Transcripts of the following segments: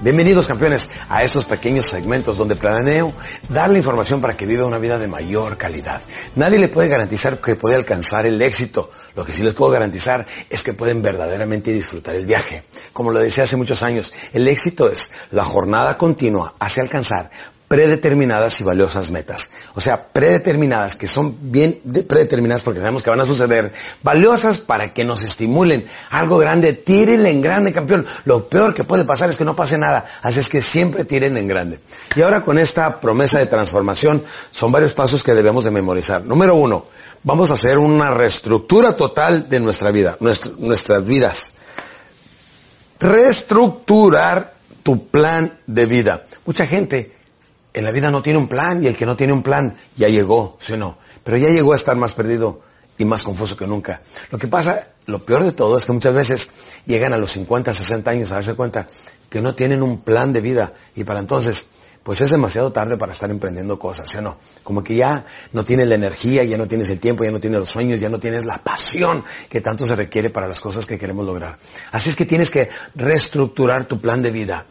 Bienvenidos campeones a estos pequeños segmentos donde planeo darle información para que viva una vida de mayor calidad. Nadie le puede garantizar que puede alcanzar el éxito. Lo que sí les puedo garantizar es que pueden verdaderamente disfrutar el viaje. Como lo decía hace muchos años, el éxito es la jornada continua hacia alcanzar predeterminadas y valiosas metas. O sea, predeterminadas, que son bien predeterminadas porque sabemos que van a suceder, valiosas para que nos estimulen. Algo grande, tírenle en grande, campeón. Lo peor que puede pasar es que no pase nada. Así es que siempre tiren en grande. Y ahora con esta promesa de transformación, son varios pasos que debemos de memorizar. Número uno, vamos a hacer una reestructura total de nuestra vida, nuestras vidas. Reestructurar tu plan de vida. Mucha gente en la vida no tiene un plan y el que no tiene un plan ya llegó, ¿sí o no? Pero ya llegó a estar más perdido y más confuso que nunca. Lo que pasa, lo peor de todo es que muchas veces llegan a los 50, 60 años a darse cuenta que no tienen un plan de vida y para entonces, pues es demasiado tarde para estar emprendiendo cosas, ¿sí o no? Como que ya no tienes la energía, ya no tienes el tiempo, ya no tienes los sueños, ya no tienes la pasión que tanto se requiere para las cosas que queremos lograr. Así es que tienes que reestructurar tu plan de vida.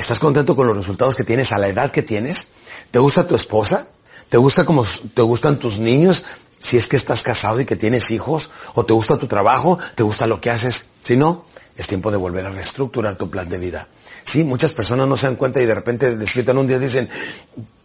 ¿Estás contento con los resultados que tienes a la edad que tienes? ¿Te gusta tu esposa? ¿Te gusta como te gustan tus niños? Si es que estás casado y que tienes hijos, o te gusta tu trabajo, te gusta lo que haces. Si no, es tiempo de volver a reestructurar tu plan de vida. Sí, muchas personas no se dan cuenta y de repente despiertan un día y dicen,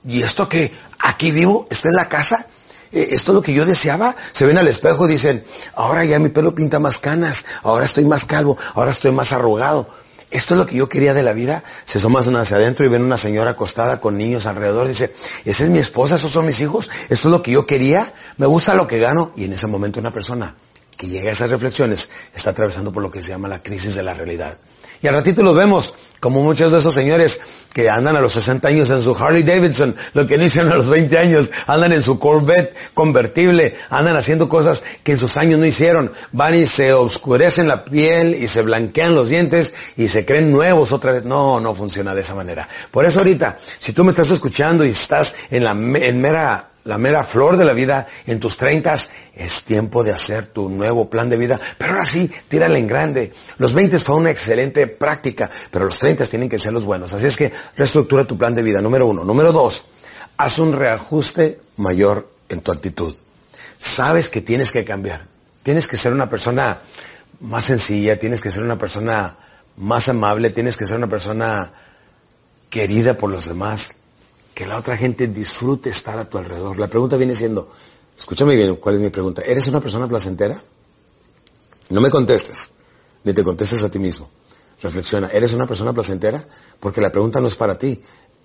¿y esto que aquí vivo? ¿Está en la casa? ¿E-, ¿Esto es lo que yo deseaba? Se ven al espejo y dicen, ahora ya mi pelo pinta más canas, ahora estoy más calvo, ahora estoy más arrugado esto es lo que yo quería de la vida. Se asoman hacia adentro y ven una señora acostada con niños alrededor. Dice, esa es mi esposa, esos son mis hijos, esto es lo que yo quería, me gusta lo que gano. Y en ese momento una persona que llega a esas reflexiones está atravesando por lo que se llama la crisis de la realidad. Y al ratito los vemos, como muchos de esos señores que andan a los 60 años en su Harley Davidson, lo que no hicieron a los 20 años, andan en su Corvette convertible, andan haciendo cosas que en sus años no hicieron, van y se oscurecen la piel y se blanquean los dientes y se creen nuevos otra vez. No, no funciona de esa manera. Por eso ahorita, si tú me estás escuchando y estás en la en mera la mera flor de la vida, en tus treintas, es tiempo de hacer tu nuevo plan de vida. Pero ahora sí, tírale en grande. Los 20 fue una excelente práctica, pero los 30 tienen que ser los buenos. Así es que reestructura tu plan de vida, número uno. Número dos, haz un reajuste mayor en tu actitud. Sabes que tienes que cambiar. Tienes que ser una persona más sencilla, tienes que ser una persona más amable, tienes que ser una persona querida por los demás que la otra gente disfrute estar a tu alrededor. La pregunta viene siendo, escúchame bien, ¿cuál es mi pregunta? ¿Eres una persona placentera? No me contestes, ni te contestes a ti mismo. Reflexiona, ¿eres una persona placentera? Porque la pregunta no es para ti,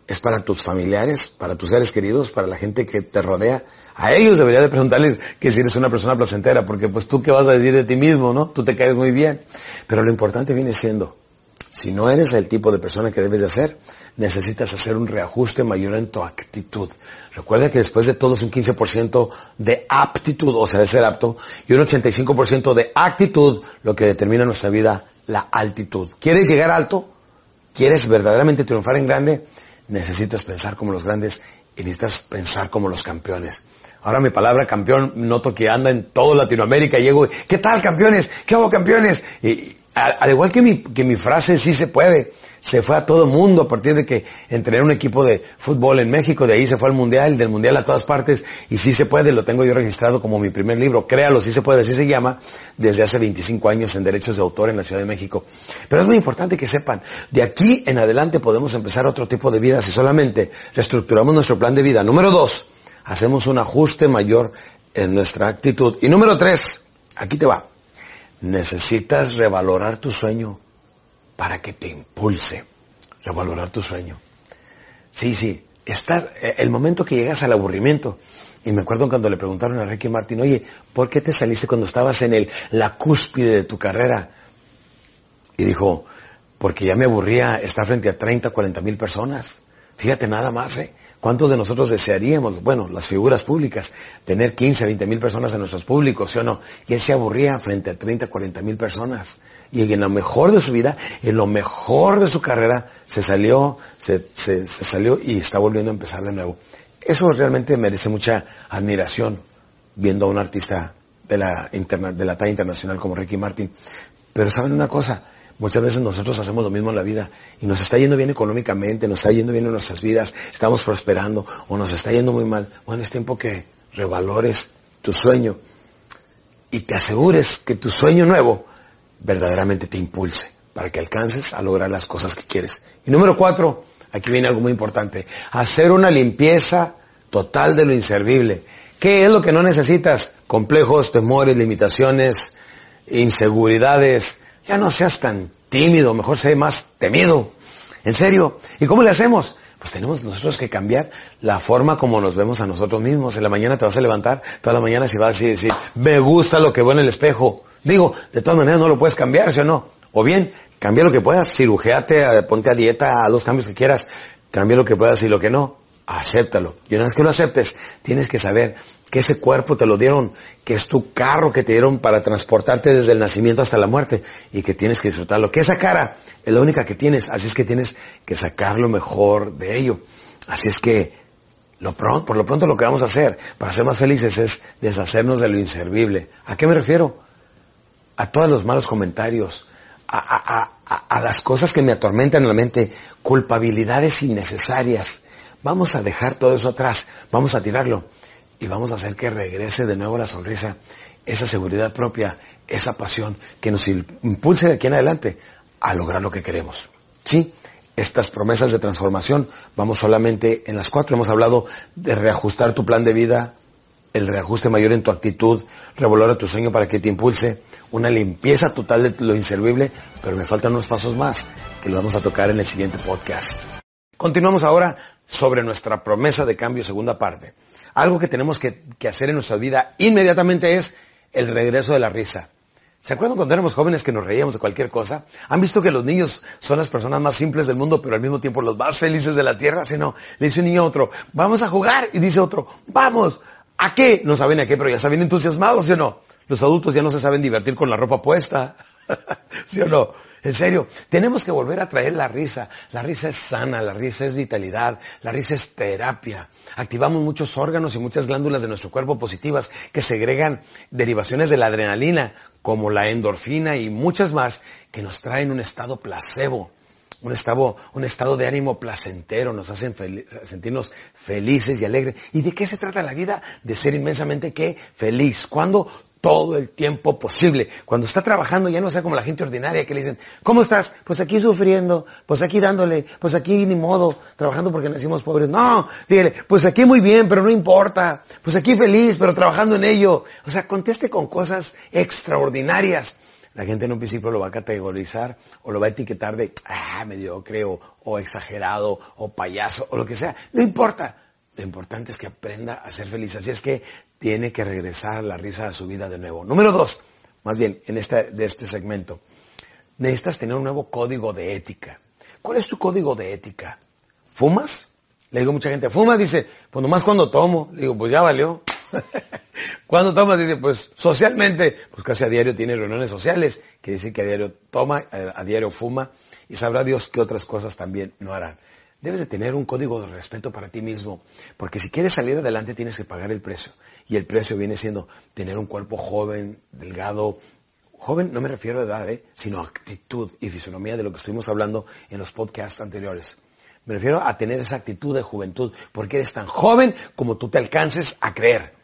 es para tus familiares, para tus seres queridos, para la gente que te rodea. A ellos debería de preguntarles que si eres una persona placentera, porque pues tú qué vas a decir de ti mismo, ¿no? Tú te caes muy bien. Pero lo importante viene siendo, si no eres el tipo de persona que debes de hacer, necesitas hacer un reajuste mayor en tu actitud. Recuerda que después de todo es un 15% de aptitud, o sea, de ser apto, y un 85% de actitud, lo que determina nuestra vida, la altitud. ¿Quieres llegar alto? ¿Quieres verdaderamente triunfar en grande? Necesitas pensar como los grandes y necesitas pensar como los campeones. Ahora mi palabra campeón noto que anda en toda Latinoamérica llego, ¿qué tal campeones? ¿Qué hago campeones? Al, igual que mi, que mi frase sí se puede, se fue a todo mundo a partir de que entré un equipo de fútbol en México, de ahí se fue al mundial, del mundial a todas partes, y sí se puede, lo tengo yo registrado como mi primer libro, créalo, sí se puede, así se llama, desde hace 25 años en derechos de autor en la Ciudad de México. Pero es muy importante que sepan, de aquí en adelante podemos empezar otro tipo de vida si solamente reestructuramos nuestro plan de vida. Número dos, hacemos un ajuste mayor en nuestra actitud. Y número tres, aquí te va necesitas revalorar tu sueño para que te impulse. Revalorar tu sueño. Sí, sí, estás, eh, el momento que llegas al aburrimiento, y me acuerdo cuando le preguntaron a Ricky Martin, oye, ¿por qué te saliste cuando estabas en el, la cúspide de tu carrera? Y dijo, porque ya me aburría estar frente a 30, 40 mil personas. Fíjate nada más, ¿eh? ¿Cuántos de nosotros desearíamos, bueno, las figuras públicas, tener 15, 20 mil personas en nuestros públicos, ¿sí o no? Y él se aburría frente a 30, 40 mil personas. Y en lo mejor de su vida, en lo mejor de su carrera, se salió, se, se, salió y está volviendo a empezar de nuevo. Eso realmente merece mucha admiración, viendo a un artista de la, interna, de la talla internacional como Ricky Martin. Pero saben una cosa, Muchas veces nosotros hacemos lo mismo en la vida y nos está yendo bien económicamente, nos está yendo bien en nuestras vidas, estamos prosperando o nos está yendo muy mal. Bueno, es tiempo que revalores tu sueño y te asegures que tu sueño nuevo verdaderamente te impulse para que alcances a lograr las cosas que quieres. Y número cuatro, aquí viene algo muy importante, hacer una limpieza total de lo inservible. ¿Qué es lo que no necesitas? Complejos, temores, limitaciones, inseguridades. Ya no seas tan tímido, mejor sé más temido. En serio. ¿Y cómo le hacemos? Pues tenemos nosotros que cambiar la forma como nos vemos a nosotros mismos. En la mañana te vas a levantar, toda la mañana si vas a decir, me gusta lo que veo en el espejo. Digo, de todas maneras no lo puedes cambiar, ¿sí o no? O bien, cambia lo que puedas, cirujeate, ponte a dieta, a los cambios que quieras, cambia lo que puedas y lo que no, acéptalo. Y una vez que lo aceptes, tienes que saber que ese cuerpo te lo dieron, que es tu carro que te dieron para transportarte desde el nacimiento hasta la muerte y que tienes que disfrutarlo. Que esa cara es la única que tienes, así es que tienes que sacar lo mejor de ello. Así es que por lo pronto lo que vamos a hacer para ser más felices es deshacernos de lo inservible. ¿A qué me refiero? A todos los malos comentarios, a, a las cosas que me atormentan en la mente, culpabilidades innecesarias. Vamos a dejar todo eso atrás, vamos a tirarlo y vamos a hacer que regrese de nuevo la sonrisa, esa seguridad propia, esa pasión que nos impulse de aquí en adelante a lograr lo que queremos. ¿Sí? Estas promesas de transformación, vamos solamente en las cuatro. Hemos hablado de reajustar tu plan de vida, el reajuste mayor en tu actitud, revolver tu sueño para que te impulse, una limpieza total de lo inservible, pero me faltan unos pasos más que los vamos a tocar en el siguiente podcast. Continuamos ahora sobre nuestra promesa de cambio, segunda parte. Algo que tenemos que, hacer en nuestra vida inmediatamente es el regreso de la risa. ¿Se acuerdan cuando éramos jóvenes que nos reíamos de cualquier cosa? ¿Han visto que los niños son las personas más simples del mundo, pero al mismo tiempo los más felices de la tierra? Si no, le dice un niño a otro, vamos a jugar, y dice otro, vamos, ¿a qué? No saben a qué, pero ya saben entusiasmados, ¿sí o no? Los adultos ya no se saben divertir con la ropa puesta, ¿sí o no? En serio, tenemos que volver a traer la risa. La risa es sana, la risa es vitalidad, la risa es terapia. Activamos muchos órganos y muchas glándulas de nuestro cuerpo positivas que segregan derivaciones de la adrenalina, como la endorfina y muchas más, que nos traen un estado placebo. Un estado, de ánimo placentero, nos hacen sentirnos felices y alegres. ¿Y de qué se trata la vida? De ser inmensamente qué? Feliz. Cuando todo el tiempo posible. Cuando está trabajando ya no sea como la gente ordinaria que le dicen, ¿cómo estás? Pues aquí sufriendo, pues aquí dándole, pues aquí ni modo, trabajando porque nacimos pobres. No, dígale, pues aquí muy bien, pero no importa. Pues aquí feliz, pero trabajando en ello. O sea, conteste con cosas extraordinarias. La gente en un principio lo va a categorizar o lo va a etiquetar de, ah, mediocre o, o exagerado o payaso o lo que sea. No importa. Lo importante es que aprenda a ser feliz. Así es que tiene que regresar la risa a su vida de nuevo. Número dos, más bien, en este, de este segmento. Necesitas tener un nuevo código de ética. ¿Cuál es tu código de ética? ¿Fumas? Le digo a mucha gente, ¿fumas? Dice, pues nomás cuando tomo. Le digo, pues ya valió. cuando tomas? Dice, pues socialmente, pues casi a diario tiene reuniones sociales. Quiere decir que a diario toma, a diario fuma. Y sabrá Dios que otras cosas también no harán. Debes de tener un código de respeto para ti mismo, porque si quieres salir adelante tienes que pagar el precio. Y el precio viene siendo tener un cuerpo joven, delgado. Joven no me refiero a edad, ¿eh? sino a actitud y fisonomía de lo que estuvimos hablando en los podcasts anteriores. Me refiero a tener esa actitud de juventud, porque eres tan joven como tú te alcances a creer.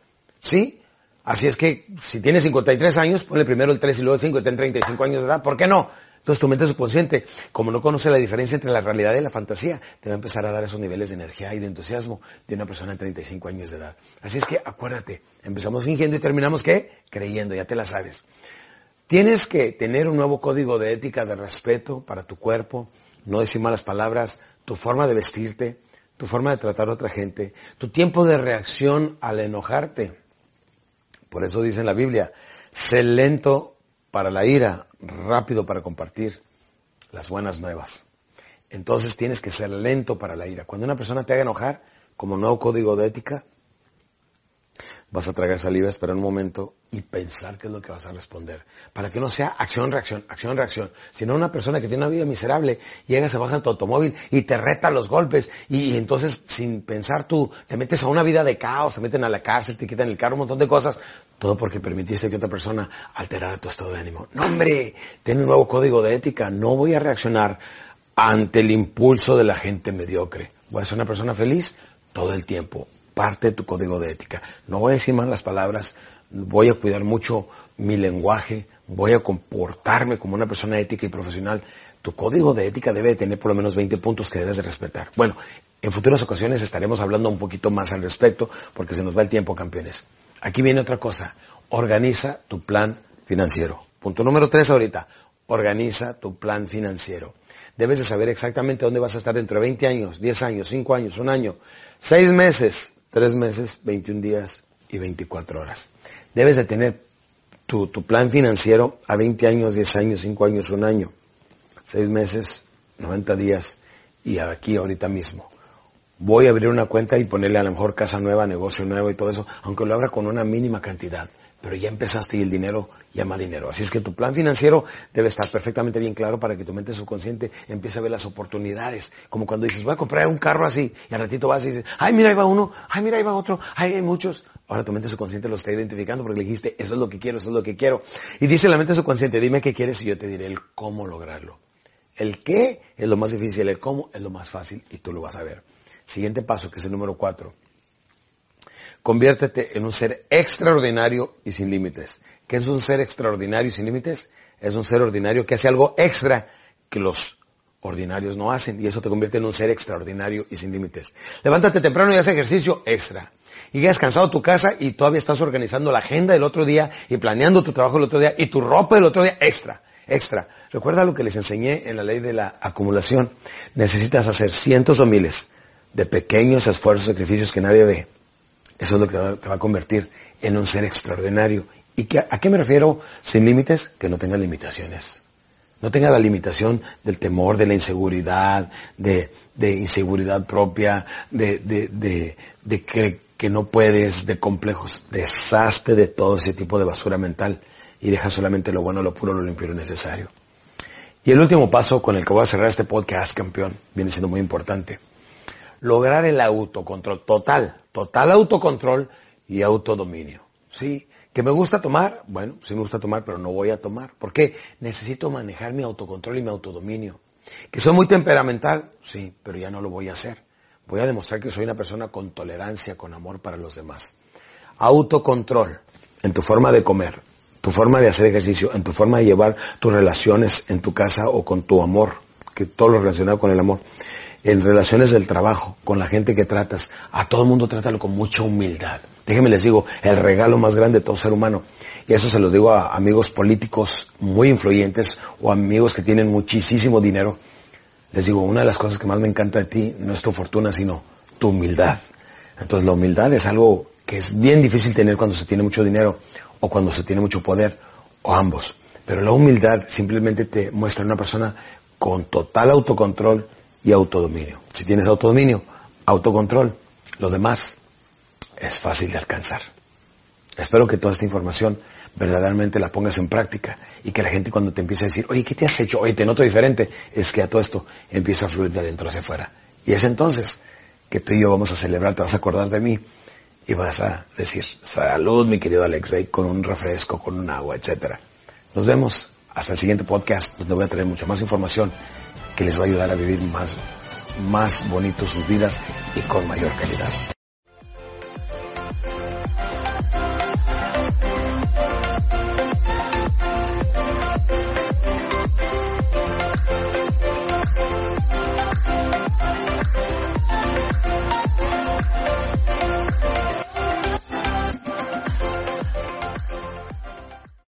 ¿Sí? Así es que si tienes 53 años, ponle primero el 3 y luego el 5 y ten 35 años de edad. ¿Por qué no? Entonces tu mente subconsciente, como no conoce la diferencia entre la realidad y la fantasía, te va a empezar a dar esos niveles de energía y de entusiasmo de una persona de 35 años de edad. Así es que acuérdate, empezamos fingiendo y terminamos qué? Creyendo, ya te la sabes. Tienes que tener un nuevo código de ética, de respeto para tu cuerpo, no decir malas palabras, tu forma de vestirte, tu forma de tratar a otra gente, tu tiempo de reacción al enojarte. Por eso dice en la Biblia, sé lento para la ira, rápido para compartir las buenas nuevas. Entonces tienes que ser lento para la ira. Cuando una persona te haga enojar, como nuevo código de ética, vas a tragar saliva, esperar un momento y pensar qué es lo que vas a responder. Para que no sea acción, reacción, acción, reacción. Sino una persona que tiene una vida miserable, llega, se baja en tu automóvil y te reta los golpes y, entonces sin pensar tú te metes a una vida de caos, te meten a la cárcel, te quitan el carro, un montón de cosas. Todo porque permitiste que otra persona alterara tu estado de ánimo. No hombre, ten un nuevo código de ética. No voy a reaccionar ante el impulso de la gente mediocre. Voy a ser una persona feliz todo el tiempo parte de tu código de ética. No voy a decir más las palabras, voy a cuidar mucho mi lenguaje, voy a comportarme como una persona ética y profesional. Tu código de ética debe tener por lo menos 20 puntos que debes de respetar. Bueno, en futuras ocasiones estaremos hablando un poquito más al respecto porque se nos va el tiempo, campeones. Aquí viene otra cosa. Organiza tu plan financiero. Punto número tres ahorita. Organiza tu plan financiero. Debes de saber exactamente dónde vas a estar dentro de 20 años, 10 años, 5 años, un año, 6 meses, tres meses, 21 días y 24 horas. Debes de tener tu, plan financiero a 20 años, 10 años, 5 años, un año, 6 meses, 90 días y aquí ahorita mismo. Voy a abrir una cuenta y ponerle a lo mejor casa nueva, negocio nuevo y todo eso, aunque lo abra con una mínima cantidad pero ya empezaste y el dinero llama dinero. Así es que tu plan financiero debe estar perfectamente bien claro para que tu mente subconsciente empiece a ver las oportunidades. Como cuando dices, voy a comprar un carro así, y al ratito vas y dices, ay, mira, ahí va uno, ay, mira, ahí va otro, ay, hay muchos. Ahora tu mente subconsciente lo está identificando porque le dijiste, eso es lo que quiero, eso es lo que quiero. Y dice la mente subconsciente, dime qué quieres y yo te diré el cómo lograrlo. El qué es lo más difícil, el cómo es lo más fácil y tú lo vas a ver. Siguiente paso, que es el número cuatro Conviértete en un ser extraordinario y sin límites. ¿Qué es un ser extraordinario y sin límites? Es un ser ordinario que hace algo extra que los ordinarios no hacen y eso te convierte en un ser extraordinario y sin límites. Levántate temprano y haz ejercicio extra. Y llegas cansado a tu casa y todavía estás organizando la agenda del otro día y planeando tu trabajo el otro día y tu ropa del otro día extra. Extra. Recuerda lo que les enseñé en la ley de la acumulación. Necesitas hacer cientos o miles de pequeños esfuerzos, sacrificios que nadie ve eso es lo que te va a convertir en un ser extraordinario. ¿Y a qué me refiero sin límites? Que no tenga limitaciones. No tenga la limitación del temor, de la inseguridad, de, inseguridad propia, de, de, que, que, no puedes, de complejos. Deshazte de todo ese tipo de basura mental y deja solamente lo bueno, lo puro, lo limpio lo necesario. Y el último paso con el que voy a cerrar este podcast, campeón, viene siendo muy importante lograr el autocontrol total, total autocontrol y autodominio. ¿Sí? ¿Que me gusta tomar? Bueno, sí me gusta tomar, pero no voy a tomar. ¿Por qué? Necesito manejar mi autocontrol y mi autodominio. ¿Que soy muy temperamental? Sí, pero ya no lo voy a hacer. Voy a demostrar que soy una persona con tolerancia, con amor para los demás. Autocontrol en tu forma de comer, tu forma de hacer ejercicio, en tu forma de llevar tus relaciones en tu casa o con tu amor, que todo lo relacionado con el amor en relaciones del trabajo, con la gente que tratas, a todo el mundo trátalo con mucha humildad. Déjenme les digo, el regalo más grande de todo ser humano, y eso se los digo a amigos políticos muy influyentes o amigos que tienen muchísimo dinero, les digo, una de las cosas que más me encanta de ti no es tu fortuna, sino tu humildad. Entonces la humildad es algo que es bien difícil tener cuando se tiene mucho dinero o cuando se tiene mucho poder, o ambos. Pero la humildad simplemente te muestra una persona con total autocontrol y autodominio. Si tienes autodominio, autocontrol, lo demás es fácil de alcanzar. Espero que toda esta información verdaderamente la pongas en práctica y que la gente cuando te empiece a decir, oye, ¿qué te has hecho? Oye, te noto diferente, es que a todo esto empieza a fluir de adentro hacia afuera. Y es entonces que tú y yo vamos a celebrar, te vas a acordar de mí y vas a decir, salud mi querido Alex, con un refresco, con un agua, etcétera. Nos vemos hasta el siguiente podcast donde voy a traer mucha más información que les va a ayudar a vivir más, más bonito sus vidas y con mayor calidad.